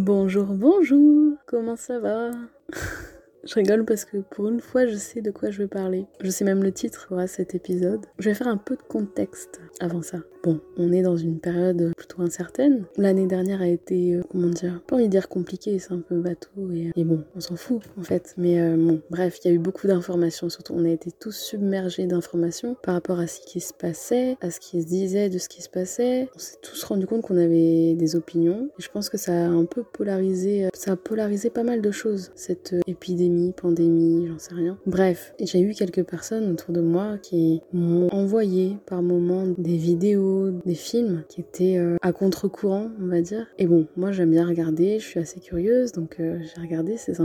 Bonjour, bonjour, comment ça va? Je rigole parce que pour une fois, je sais de quoi je vais parler. Je sais même le titre à cet épisode. Je vais faire un peu de contexte avant ça. Bon, on est dans une période plutôt incertaine. L'année dernière a été, euh, comment dire, pas envie de dire compliquée, c'est un peu bateau et, et bon, on s'en fout en fait. Mais euh, bon, bref, il y a eu beaucoup d'informations, surtout on a été tous submergés d'informations par rapport à ce qui se passait, à ce qui se disait de ce qui se passait. On s'est tous rendu compte qu'on avait des opinions et je pense que ça a un peu polarisé, euh, ça a polarisé pas mal de choses, cette épidémie, pandémie, j'en sais rien. Bref, j'ai eu quelques personnes autour de moi qui m'ont envoyé par moments des vidéos des films qui étaient euh, à contre-courant, on va dire. Et bon, moi j'aime bien regarder, je suis assez curieuse, donc euh, j'ai regardé ces,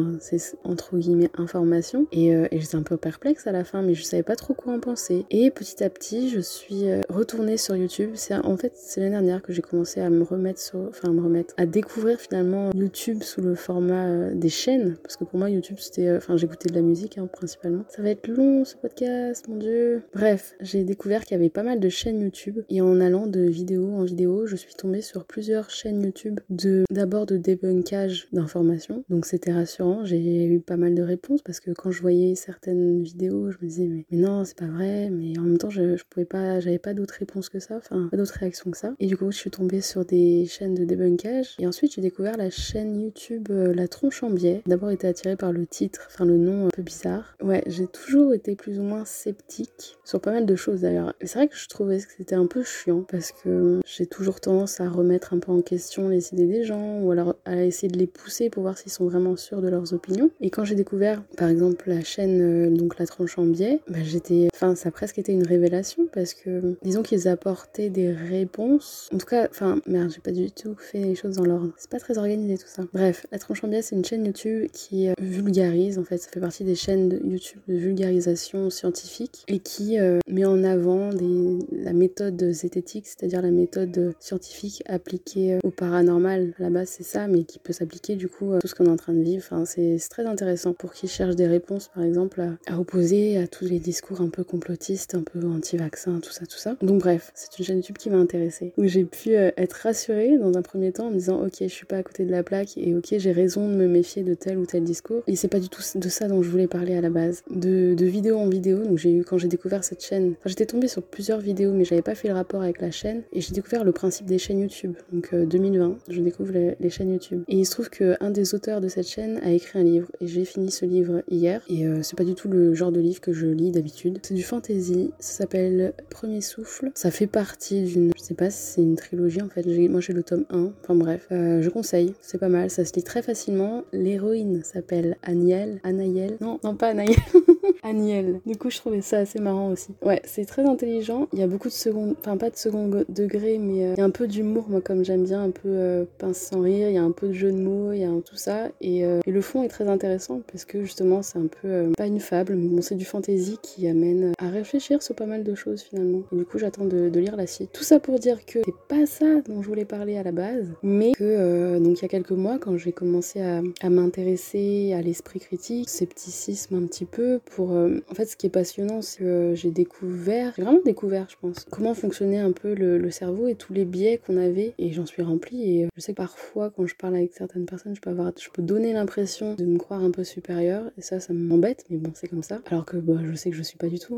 entre guillemets informations et, euh, et j'étais un peu perplexe à la fin, mais je savais pas trop quoi en penser. Et petit à petit, je suis retournée sur YouTube. En fait c'est l'année dernière que j'ai commencé à me remettre enfin à me remettre, à découvrir finalement YouTube sous le format des chaînes, parce que pour moi YouTube c'était, enfin j'écoutais de la musique hein, principalement. Ça va être long ce podcast, mon dieu. Bref, j'ai découvert qu'il y avait pas mal de chaînes YouTube et en allant de vidéo en vidéo, je suis tombée sur plusieurs chaînes YouTube de d'abord de débunkage d'informations. Donc c'était rassurant, j'ai eu pas mal de réponses parce que quand je voyais certaines vidéos, je me disais mais, non, c'est pas vrai, mais en même temps je, je pouvais pas j'avais pas d'autres réponses que ça, enfin pas d'autres réactions que ça. Et du coup, je suis tombée sur des chaînes de débunkage et ensuite j'ai découvert la chaîne YouTube euh, La Tronche en Biais. D'abord été attirée par le titre, enfin le nom un peu bizarre. Ouais, j'ai toujours été plus ou moins sceptique sur pas mal de choses d'ailleurs. C'est vrai que je trouvais que c'était un peu parce que j'ai toujours tendance à remettre un peu en question les idées des gens ou alors à essayer de les pousser pour voir s'ils sont vraiment sûrs de leurs opinions. Et quand j'ai découvert par exemple la chaîne euh, donc la tranche en biais, bah, j'étais enfin ça a presque été une révélation parce que disons qu'ils apportaient des réponses. En tout cas, enfin merde, j'ai pas du tout fait les choses dans l'ordre. C'est pas très organisé tout ça. Bref, la tranche en biais c'est une chaîne YouTube qui euh, vulgarise en fait, ça fait partie des chaînes YouTube de vulgarisation scientifique et qui euh, met en avant des, la méthode c'est-à-dire la méthode scientifique appliquée au paranormal. À la base, c'est ça, mais qui peut s'appliquer du coup à tout ce qu'on est en train de vivre. Enfin, c'est très intéressant pour qui cherche des réponses, par exemple, à, opposer à tous les discours un peu complotistes, un peu anti-vaccins, tout ça, tout ça. Donc bref, c'est une chaîne YouTube qui m'a intéressée, où j'ai pu euh, être rassurée dans un premier temps en me disant, ok, je suis pas à côté de la plaque et ok, j'ai raison de me méfier de tel ou tel discours. Et c'est pas du tout de ça dont je voulais parler à la base. De, de vidéo en vidéo, donc j'ai eu quand j'ai découvert cette chaîne, j'étais tombée sur plusieurs vidéos, mais j'avais pas fait le rapport avec la chaîne et j'ai découvert le principe des chaînes YouTube. Donc 2020, euh, je découvre les, chaînes YouTube. Et il se trouve qu'un des auteurs de cette chaîne a écrit un livre et j'ai fini ce livre hier. Et euh, c'est pas du tout le genre de livre que je lis d'habitude. C'est du fantasy, ça s'appelle Premier Souffle. Ça fait partie d'une, je sais pas si c'est une trilogie en fait. Moi j'ai le tome 1, enfin bref, euh, je conseille, c'est pas mal, ça se lit très facilement. L'héroïne s'appelle Aniel, Anaël, non, non pas Anaël. Aniel. Du coup, je trouvais ça assez marrant aussi. Ouais, c'est très intelligent. Il y a beaucoup de secondes, enfin pas de second degré, mais euh, il y a un peu d'humour, moi, comme j'aime bien, un peu euh, pince sans rire. Il y a un peu de jeu de mots, il y a tout ça. Et, et, le fond est très intéressant parce que justement, c'est un peu pas une fable, mais bon, c'est du fantasy qui amène à réfléchir sur pas mal de choses finalement. Et du coup, j'attends de, lire la suite. Tout ça pour dire que c'est pas ça dont je voulais parler à la base, mais que donc il y a quelques mois, quand j'ai commencé à, m'intéresser à l'esprit critique, scepticisme un petit peu, pour euh, en fait, ce qui est passionnant, c'est que j'ai découvert, vraiment découvert, je pense, comment fonctionnait un peu le, cerveau et tous les biais qu'on avait. Et j'en suis remplie. Et je sais que parfois, quand je parle avec certaines personnes, je peux avoir, je peux donner l'impression de me croire un peu supérieure. Et ça, ça m'embête. Mais bon, c'est comme ça. Alors que bah, je sais que je suis pas du tout.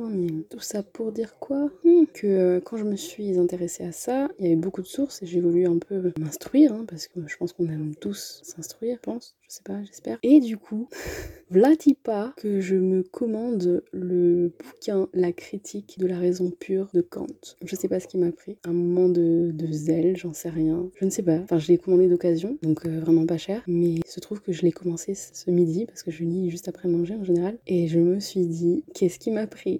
Tout ça pour dire quoi? Hmm, Que euh, quand je me suis intéressée à ça, il y avait beaucoup de sources et j'ai voulu un peu m'instruire. Hein, parce que je pense qu'on aime tous s'instruire, je pense. Je sais pas, j'espère. Et du coup, pas que je me commande le bouquin La critique de la raison pure de Kant. Je sais pas ce qui m'a pris. Un moment de, de zèle, j'en sais rien. Je ne sais pas. Enfin, je l'ai commandé d'occasion, donc euh, vraiment pas cher. Mais il se trouve que je l'ai commencé ce midi, parce que je lis juste après manger en général. Et je me suis dit, qu'est-ce qui m'a pris?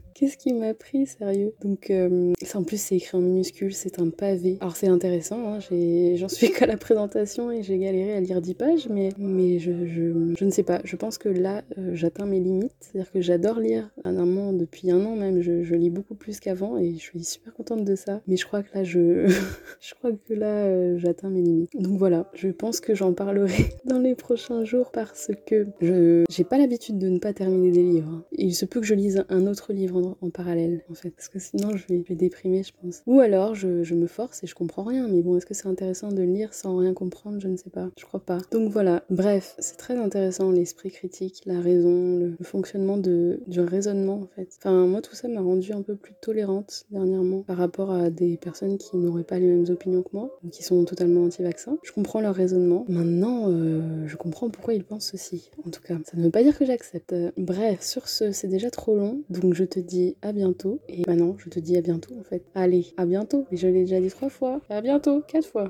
Qu'est-ce qui m'a pris, sérieux? Donc, euh, en plus, c'est écrit en minuscule, c'est un pavé. Alors, c'est intéressant, hein, j'en suis qu'à la présentation et j'ai galéré à lire 10 pages, mais, je, ne sais pas. Je pense que là, euh, j'atteins mes limites. C'est-à-dire que j'adore lire. Un depuis un an même, je, je lis beaucoup plus qu'avant et je suis super contente de ça. Mais je crois que là, je, je crois que là, euh, j'atteins mes limites. Donc voilà, je pense que j'en parlerai dans les prochains jours parce que je j'ai pas l'habitude de ne pas terminer des livres. Il se peut que je lise un autre livre en en parallèle, en fait. Parce que sinon, je vais, déprimer, je pense. Ou alors, je, je, me force et je comprends rien. Mais bon, est-ce que c'est intéressant de lire sans rien comprendre? Je ne sais pas. Je crois pas. Donc voilà. Bref, c'est très intéressant l'esprit critique, la raison, le, fonctionnement de, du raisonnement, en fait. Enfin, moi, tout ça m'a rendu un peu plus tolérante dernièrement par rapport à des personnes qui n'auraient pas les mêmes opinions que moi, qui sont totalement anti-vaccins. Je comprends leur raisonnement. Maintenant, euh, je comprends pourquoi ils pensent ceci. En tout cas, ça ne veut pas dire que j'accepte. Bref, sur ce, c'est déjà trop long, donc je te dis à bientôt. Et maintenant, je te dis à bientôt en fait. Allez, à bientôt. Mais je l'ai déjà dit trois fois. À bientôt, quatre fois.